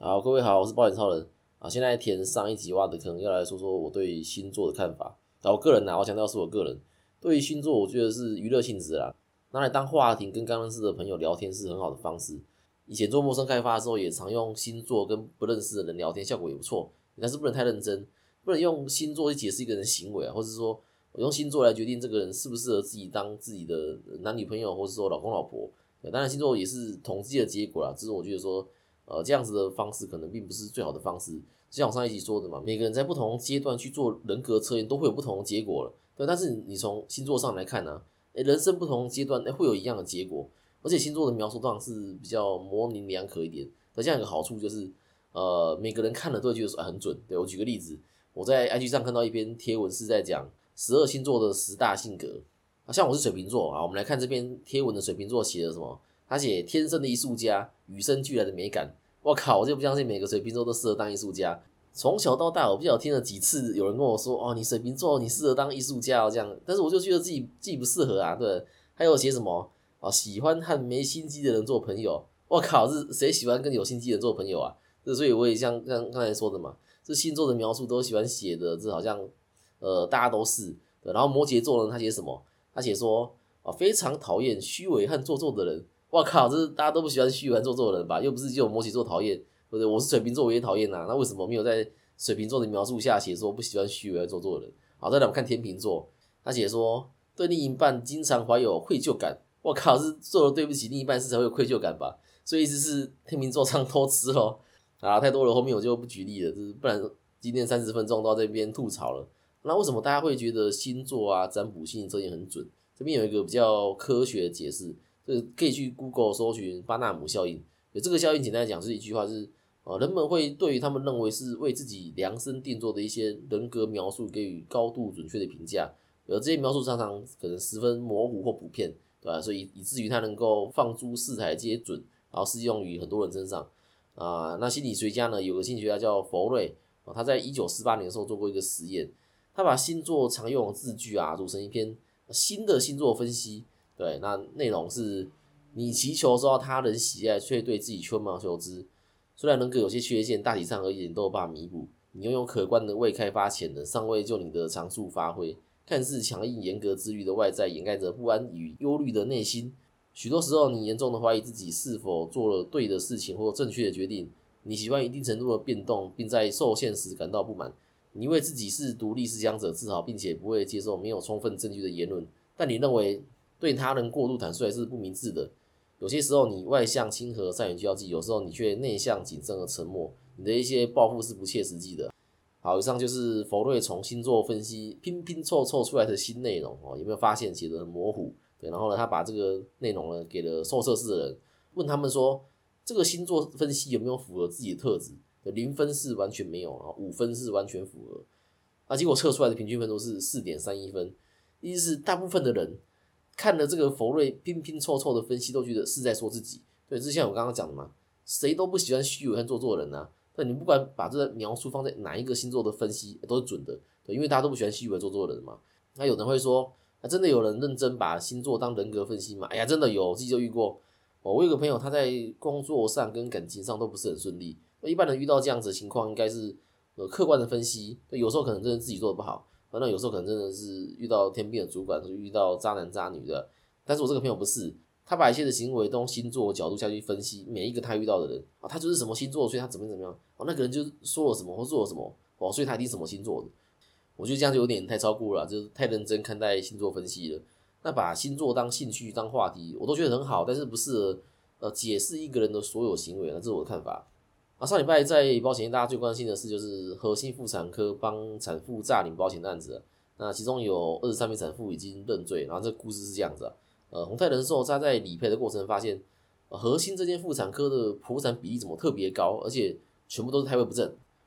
好，各位好，我是保险超人啊。现在填上一集挖的坑，要来说说我对星座的看法。啊，我个人呢，我强调是我个人对于星座，我觉得是娱乐性质啦，拿来当话题跟刚认识的朋友聊天是很好的方式。以前做陌生开发的时候，也常用星座跟不认识的人聊天，效果也不错。但是不能太认真，不能用星座去解释一个人行为啊，或者说我用星座来决定这个人适不适合自己当自己的男女朋友，或者说老公老婆。当然，星座也是统计的结果啦，只是我觉得说。呃，这样子的方式可能并不是最好的方式。就像我上一集说的嘛，每个人在不同阶段去做人格测验，都会有不同的结果了。对，但是你从星座上来看呢，诶，人生不同阶段诶会有一样的结果。而且星座的描述当然是比较模棱两可一点。那这样一个好处就是，呃，每个人看了都会觉得说很准。对我举个例子，我在 IG 上看到一篇贴文是在讲十二星座的十大性格。啊，像我是水瓶座啊，我们来看这篇贴文的水瓶座写的什么。他写天生的艺术家，与生俱来的美感。我靠，我就不相信每个水瓶座都适合当艺术家。从小到大，我不晓听了几次有人跟我说：“哦，你水瓶座，你适合当艺术家哦。”这样，但是我就觉得自己自己不适合啊。对，还有写什么啊？喜欢和没心机的人做朋友。我靠，是谁喜欢跟有心机的人做朋友啊？这所以我也像刚刚才说的嘛，这星座的描述都喜欢写的，这好像呃大家都是。然后摩羯座呢，他写什么？他写说啊，非常讨厌虚伪和做作的人。我靠，这是大家都不喜欢虚伪做作的人吧？又不是只有摩羯座讨厌，对不对？我是水瓶座，我也讨厌呐。那为什么没有在水瓶座的描述下写说不喜欢虚伪做作的人？好，再来我们看天秤座，他写说对另一半经常怀有愧疚感。我靠，是做了对不起另一半事才会有愧疚感吧？所以意思是天秤座常偷吃咯。啊，太多了，后面我就不举例了，就是不然今天三十分钟到这边吐槽了。那为什么大家会觉得星座啊占卜性测验很准？这边有一个比较科学的解释。这可以去 Google 搜寻巴纳姆效应。有这个效应，简单讲是一句话，是呃，人们会对于他们认为是为自己量身定做的一些人格描述给予高度准确的评价，而这些描述常常可能十分模糊或普遍，对吧？所以以至于它能够放诸四海皆准，然后适用于很多人身上啊。那心理学家呢，有个心理学家叫佛瑞啊，他在一九四八年的时候做过一个实验，他把星座常用的字句啊组成一篇新的星座分析。对，那内容是你祈求受到他人喜爱，却对自己吹毛求疵。虽然人格有些缺陷，大体上而言都有办法弥补。你拥有可观的未开发潜能，尚未就你的长处发挥。看似强硬严格自律的外在，掩盖着不安与忧虑的内心。许多时候，你严重的怀疑自己是否做了对的事情或正确的决定。你喜欢一定程度的变动，并在受限时感到不满。你为自己是独立思想者自豪，并且不会接受没有充分证据的言论。但你认为？对他人过度坦率是不明智的。有些时候你外向亲和、善于交际，有时候你却内向谨慎而沉默。你的一些抱负是不切实际的。好，以上就是佛瑞从星座分析拼拼凑凑出来的新内容哦。有没有发现写的很模糊？对，然后呢，他把这个内容呢给了受测试的人，问他们说这个星座分析有没有符合自己的特质？零分是完全没有啊，五分是完全符合。那结果测出来的平均分都是四点三一分，意思是大部分的人。看了这个佛瑞拼拼凑凑的分析，都觉得是在说自己。对，就像我刚刚讲的嘛，谁都不喜欢虚伪和做作的人啊。那，你不管把这个描述放在哪一个星座的分析，都是准的。对，因为大家都不喜欢虚伪做作的人嘛。那有人会说，那真的有人认真把星座当人格分析吗？哎呀，真的有，自己就遇过。我有个朋友，他在工作上跟感情上都不是很顺利。那一般人遇到这样子的情况，应该是呃客观的分析。有时候可能真的自己做的不好。那有时候可能真的是遇到天兵的主管，就遇到渣男渣女的。但是我这个朋友不是，他把一切的行为都星座角度下去分析每一个他遇到的人啊，他就是什么星座，所以他怎么怎么样哦，那个人就说了什么或做了什么哦，所以他一定什么星座的。我觉得这样就有点太超过了，就是太认真看待星座分析了。那把星座当兴趣当话题，我都觉得很好，但是不适合呃解释一个人的所有行为啊，这是我的看法。啊，上礼拜在保险业大家最关心的事就是核心妇产科帮产妇诈领保险的案子。那其中有二十三名产妇已经认罪，然后这个故事是这样子啊。呃，宏泰人寿他在理赔的过程发现，核心这间妇产科的剖产比例怎么特别高，而且全部都是胎位不正。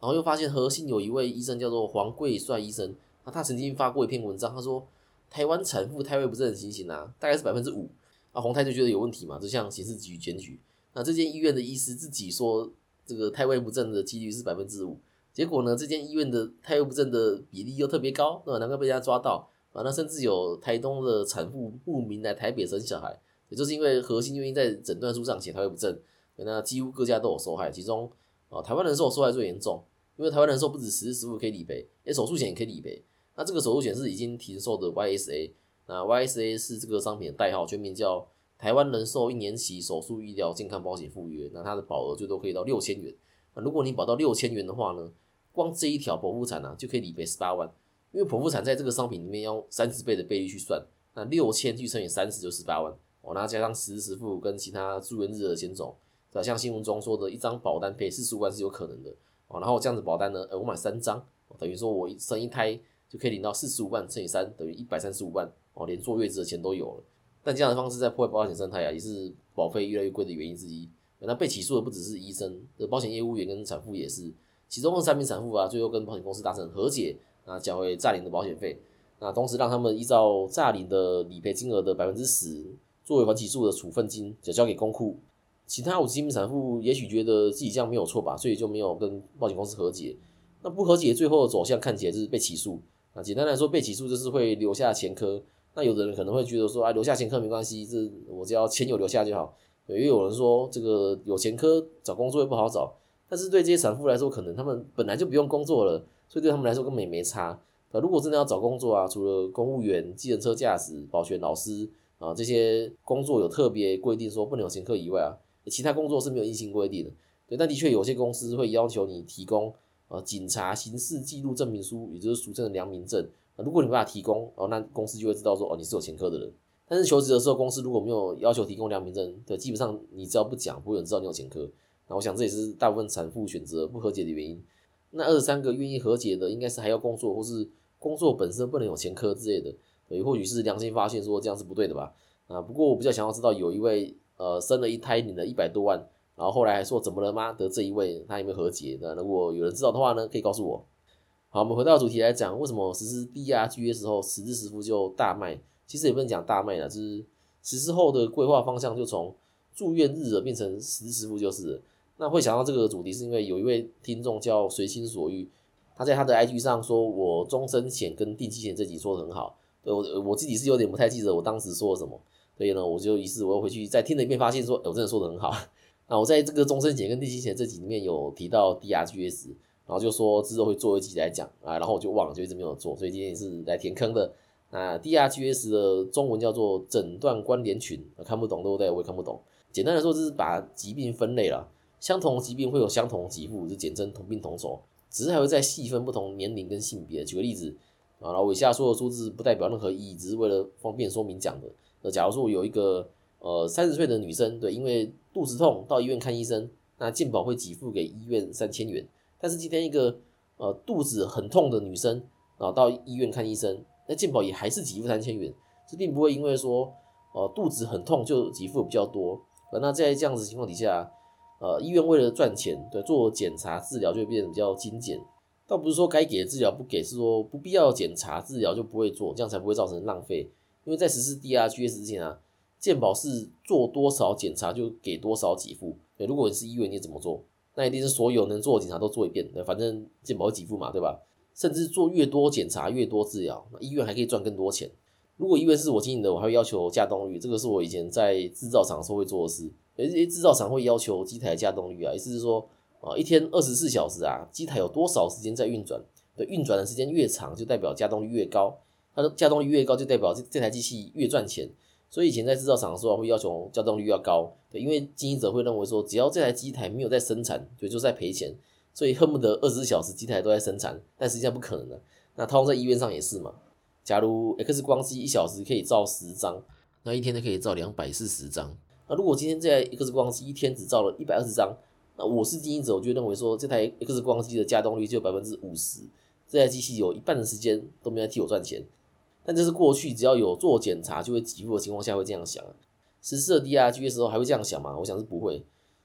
然后又发现核心有一位医生叫做黄贵帅医生，那他曾经发过一篇文章，他说台湾产妇胎位不正的情形啊，大概是百分之五。啊，宏泰就觉得有问题嘛，就向刑事局检举。那这间医院的医师自己说。这个胎位不正的几率是百分之五，结果呢，这间医院的胎位不正的比例又特别高，对吧？难怪被人家抓到啊！那甚至有台东的产妇慕名来台北生小孩，也就是因为核心原因在诊断书上写胎位不正，那几乎各家都有受害。其中，啊，台湾人寿受害最严重，因为台湾人寿不止十时实付可以理赔，诶，手术险也可以理赔。那这个手术险是已经停售的 YSA，那 YSA 是这个商品的代号，全名叫台湾人寿一年期手术医疗健康保险附约。那它的保额最多可以到六千元。那如果你保到六千元的话呢，光这一条剖腹产呢就可以理赔十八万，因为剖腹产在这个商品里面要三十倍的倍率去算，那六千去乘以三十就十八万。哦，那加上实时付跟其他住院日的险种，对吧？像新闻中说的一张保单赔四十五万是有可能的。哦，然后这样子保单呢，呃，我买三张，等于说我一生一胎就可以领到四十五万乘以三等于一百三十五万。哦，连坐月子的钱都有了。但这样的方式在破坏保险生态啊，也是保费越来越贵的原因之一。那被起诉的不只是医生，的保险业务员跟产妇也是。其中的三名产妇啊，最后跟保险公司达成和解，啊，缴回诈领的保险费，那同时让他们依照诈领的理赔金额的百分之十。作为还起诉的处分金，就交给公库。其他五十七名产妇也许觉得自己这样没有错吧，所以就没有跟保险公司和解。那不和解，最后的走向看起来就是被起诉。那简单来说，被起诉就是会留下前科。那有的人可能会觉得说，啊，留下前科没关系，这我只要钱有留下就好。也有人说，这个有前科找工作也不好找。但是对这些产妇来说，可能他们本来就不用工作了，所以对他们来说根本也没差。那如果真的要找工作啊，除了公务员、计程车驾驶、保全老师。啊，这些工作有特别规定说不能有前科以外啊，其他工作是没有硬性规定的。对，但的确有些公司会要求你提供呃警察刑事记录证明书，也就是俗称的良民证。如果你把它提供，哦，那公司就会知道说哦你是有前科的人。但是求职的时候，公司如果没有要求提供良民证，对，基本上你只要不讲，不会有人知道你有前科。那我想这也是大部分产妇选择不和解的原因。那二十三个愿意和解的，应该是还要工作，或是工作本身不能有前科之类的。也或许是良心发现，说这样是不对的吧？啊，不过我比较想要知道，有一位呃生了一胎领了一百多万，然后后来还说怎么了吗的这一位，他有没有和解？那如果有人知道的话呢，可以告诉我。好，我们回到主题来讲，为什么实施 DRG 的时候，实支实付就大卖？其实也不能讲大卖了，就是实施后的规划方向就从住院日变成实支实付就是。那会想到这个主题，是因为有一位听众叫随心所欲，他在他的 IG 上说，我终身险跟定期险这集说的很好。对我我自己是有点不太记得我当时说了什么，所以呢，我就于是我又回去再听了一遍，发现说，我真的说的很好。那我在这个终身险跟定期险这集里面有提到 DRGs，然后就说之后会做一集来讲啊，然后我就忘了，就一直没有做，所以今天也是来填坑的。那 DRGs 的中文叫做诊断关联群，看不懂对不对？我也看不懂。简单来说，就是把疾病分类了，相同疾病会有相同给付，就简称同病同酬，只是还会再细分不同年龄跟性别。举个例子。啊，然后以下说的数字不代表任何意义，只是为了方便说明讲的。那假如说我有一个呃三十岁的女生，对，因为肚子痛到医院看医生，那健保会给付给医院三千元。但是今天一个呃肚子很痛的女生，然后到医院看医生，那健保也还是给付三千元，这并不会因为说呃肚子很痛就给付比较多。那在这样子情况底下，呃医院为了赚钱，对，做检查治疗就会变得比较精简。倒不是说该给的治疗不给，是说不必要检查治疗就不会做，这样才不会造成浪费。因为在实施 DRGs 之前啊，健保是做多少检查就给多少给付。对，如果你是医院，你怎么做？那一定是所有能做的检查都做一遍，对，反正健保会给付嘛，对吧？甚至做越多检查越多治疗，那医院还可以赚更多钱。如果医院是我经营的，我还会要求加动率，这个是我以前在制造厂时候会做的事。有些制造厂会要求机台加动率啊，意思是说。啊，一天二十四小时啊，机台有多少时间在运转？对，运转的时间越长，就代表稼动率越高。它的稼动率越高，就代表这这台机器越赚钱。所以以前在制造厂的时候，会要求稼动率要高。对，因为经营者会认为说，只要这台机台没有在生产，对，就在赔钱。所以恨不得二十四小时机台都在生产，但实际上不可能的。那套用在医院上也是嘛。假如 X 光机一小时可以照十张，那一天就可以照两百四十张。那如果今天这台 X 光机一天只照了一百二十张，那我是经营者，我就认为说这台 X 光机的稼动率只有百分之五十，这台机器有一半的时间都没在替我赚钱。但这是过去只要有做检查就会给付的情况下会这样想。实施了 DRG 的时候还会这样想吗？我想是不会，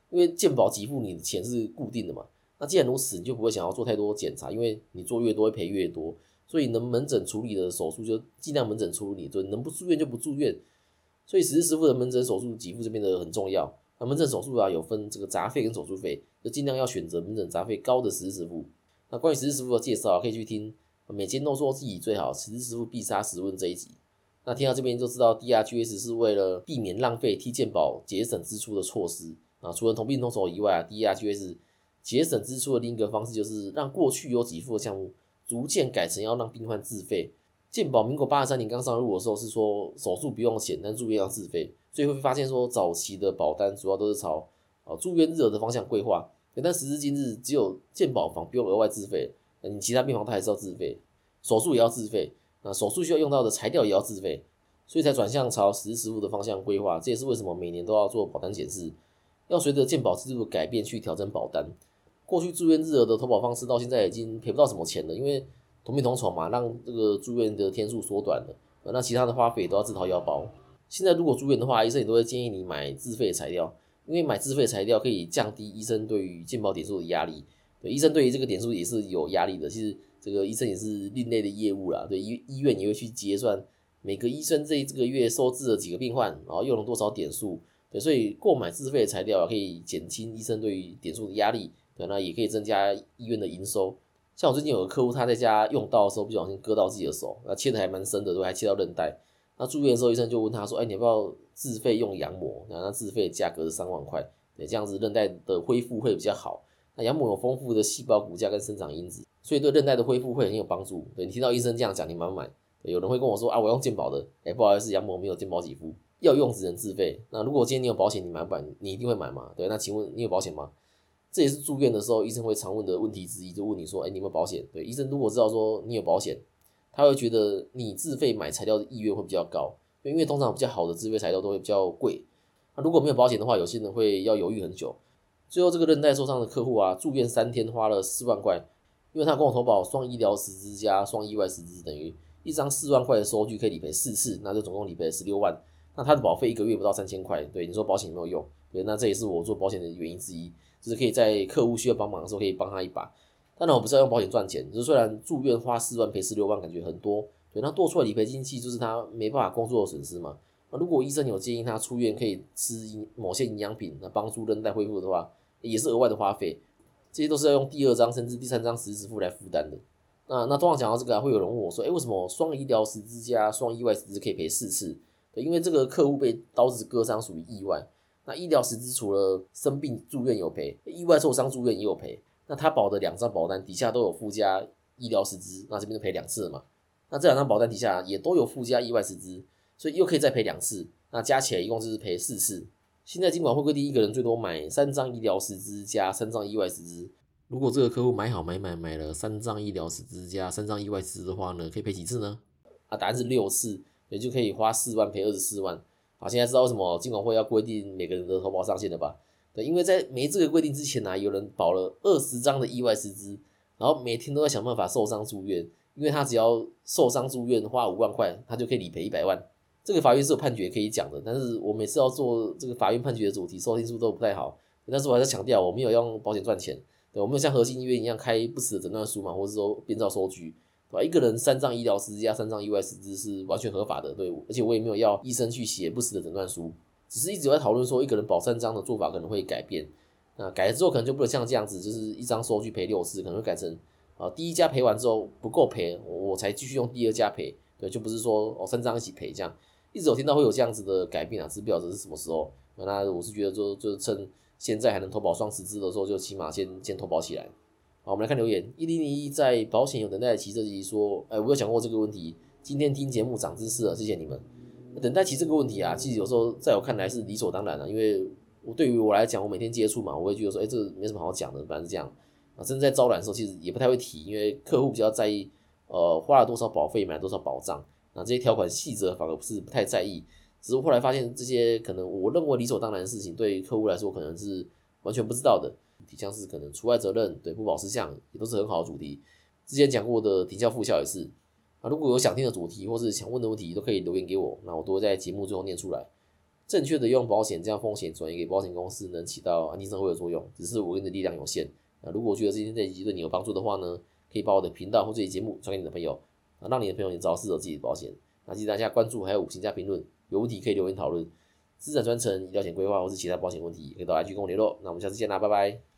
因为健保给付你的钱是固定的嘛。那既然如此，你就不会想要做太多检查，因为你做越多会赔越多。所以能门诊处理的手术就尽量门诊处理，就能不住院就不住院。所以实时实付的门诊手术给付就变得很重要。那门诊手术啊，有分这个杂费跟手术费，就尽量要选择门诊杂费高的实时实付。那关于实时实付的介绍，可以去听每天都说自己最好，实时实付必杀十问这一集。那听到这边就知道，DRGs 是为了避免浪费，替健保节省支出的措施啊。除了同病同酬以外啊，DRGs 节省支出的另一个方式就是让过去有给付的项目逐渐改成要让病患自费。健保民国八十三年刚上路的时候是说手术不用钱，但住院要自费，所以会发现说早期的保单主要都是朝啊住院日额的方向规划。但时至今日，只有健保房不用额外自费，你其他病房它还是要自费，手术也要自费，那手术需要用到的材料也要自费，所以才转向朝实时付的方向规划。这也是为什么每年都要做保单检视，要随着健保制度的改变去调整保单。过去住院日额的投保方式到现在已经赔不到什么钱了，因为同病同酬嘛，让这个住院的天数缩短了，那其他的花费都要自掏腰包。现在如果住院的话，医生也都会建议你买自费材料。因为买自费材料可以降低医生对于健保点数的压力，医生对于这个点数也是有压力的。其实这个医生也是另类的业务啦，对医医院也会去结算每个医生这这个月收治了几个病患，然后用了多少点数，对，所以购买自费的材料可以减轻医生对于点数的压力，对，那也可以增加医院的营收。像我最近有个客户，他在家用刀的时候不小心割到自己的手，那切的还蛮深的，都还切到韧带。那住院的时候，医生就问他说：“哎，你要不要自费用羊膜？然后他自费的价格是三万块，对，这样子韧带的恢复会比较好。那羊膜有丰富的细胞骨架跟生长因子，所以对韧带的恢复会很有帮助。对你听到医生这样讲，你买不买？有人会跟我说啊，我用健保的，哎，不好意思，羊膜没有健保给付，要用只能自费。那如果今天你有保险，你买不买？你一定会买吗？对，那请问你有保险吗？这也是住院的时候医生会常问的问题之一，就问你说：哎，你有没有保险？对，医生如果知道说你有保险，他会觉得你自费买材料的意愿会比较高。因为通常比较好的自费材料都会比较贵，那如果没有保险的话，有些人会要犹豫很久。最后这个韧带受伤的客户啊，住院三天花了四万块，因为他跟我投保双医疗十支加双意外十支，等于一张四万块的收据可以理赔四次，那就总共理赔十六万。那他的保费一个月不到三千块，对你说保险有没有用？对，那这也是我做保险的原因之一，就是可以在客户需要帮忙的时候可以帮他一把。当然我不是要用保险赚钱，就是虽然住院花四万赔十六万，感觉很多。对，那多出来理赔金器就是他没办法工作的损失嘛。那如果医生有建议他出院可以吃某些营养品，那帮助韧带恢复的话，也是额外的花费。这些都是要用第二张甚至第三张实支付来负担的。那那通常讲到这个，会有人问我说：“哎，为什么双医疗十支加双意外十支可以赔四次？”，因为这个客户被刀子割伤属于意外。那医疗十支除了生病住院有赔，意外受伤住院也有赔。那他保的两张保单底下都有附加医疗十支，那这边就赔两次嘛。那这两张保单底下也都有附加意外十支，所以又可以再赔两次，那加起来一共就是赔四次。现在尽管会规定一个人最多买三张医疗十支加三张意外十支，如果这个客户买好买买买了三张医疗十支加三张意外十支的话呢，可以赔几次呢？啊，答案是六次，也就可以花四万赔二十四万。好，现在知道为什么金管会要规定每个人的投保上限了吧？对，因为在没这个规定之前呢，有人保了二十张的意外十支，然后每天都在想办法受伤住院。因为他只要受伤住院花五万块，他就可以理赔一百万。这个法院是有判决可以讲的，但是我每次要做这个法院判决的主题，收听数都不太好。但是我还是强调，我没有用保险赚钱，对我没有像核心医院一样开不死的诊断书嘛，或者说编造收据，对吧？一个人三张医疗师加三张意外师资是完全合法的，对，而且我也没有要医生去写不死的诊断书，只是一直在讨论说，一个人保三张的做法可能会改变。那改了之后，可能就不能像这样子，就是一张收据赔六次，可能会改成。啊，第一家赔完之后不够赔，我才继续用第二家赔，对，就不是说哦三张一起赔这样，一直有听到会有这样子的改变啊，只是不晓得是什么时候。那我是觉得说，就趁现在还能投保双十支的时候，就起码先先投保起来。好，我们来看留言，一零零一在保险有等待期这集说，哎，我有讲过这个问题，今天听节目长知识了，谢谢你们。等待期这个问题啊，其实有时候在我看来是理所当然的，因为我对于我来讲，我每天接触嘛，我会觉得说，哎，这没什么好讲的，反正是这样。啊，甚至在招揽的时候，其实也不太会提，因为客户比较在意，呃，花了多少保费，买了多少保障，那这些条款细则反而不是不太在意。只是后来发现，这些可能我认为理所当然的事情，对客户来说可能是完全不知道的。像是可能除外责任，对不保事项，也都是很好的主题。之前讲过的停效复效也是。啊，如果有想听的主题或是想问的问题，都可以留言给我，那我都会在节目最后念出来。正确的用保险，这样风险转移给保险公司，能起到安定社会的作用。只是我跟的力量有限。那如果觉得今天这一集对你有帮助的话呢，可以把我的频道或这期节目传给你的朋友，啊，让你的朋友也找到适合自己的保险。那记得大家关注，还有五星加评论，有问题可以留言讨论。资产传承、医疗险规划或是其他保险问题，可以到 IG 跟我联络。那我们下次见啦，拜拜。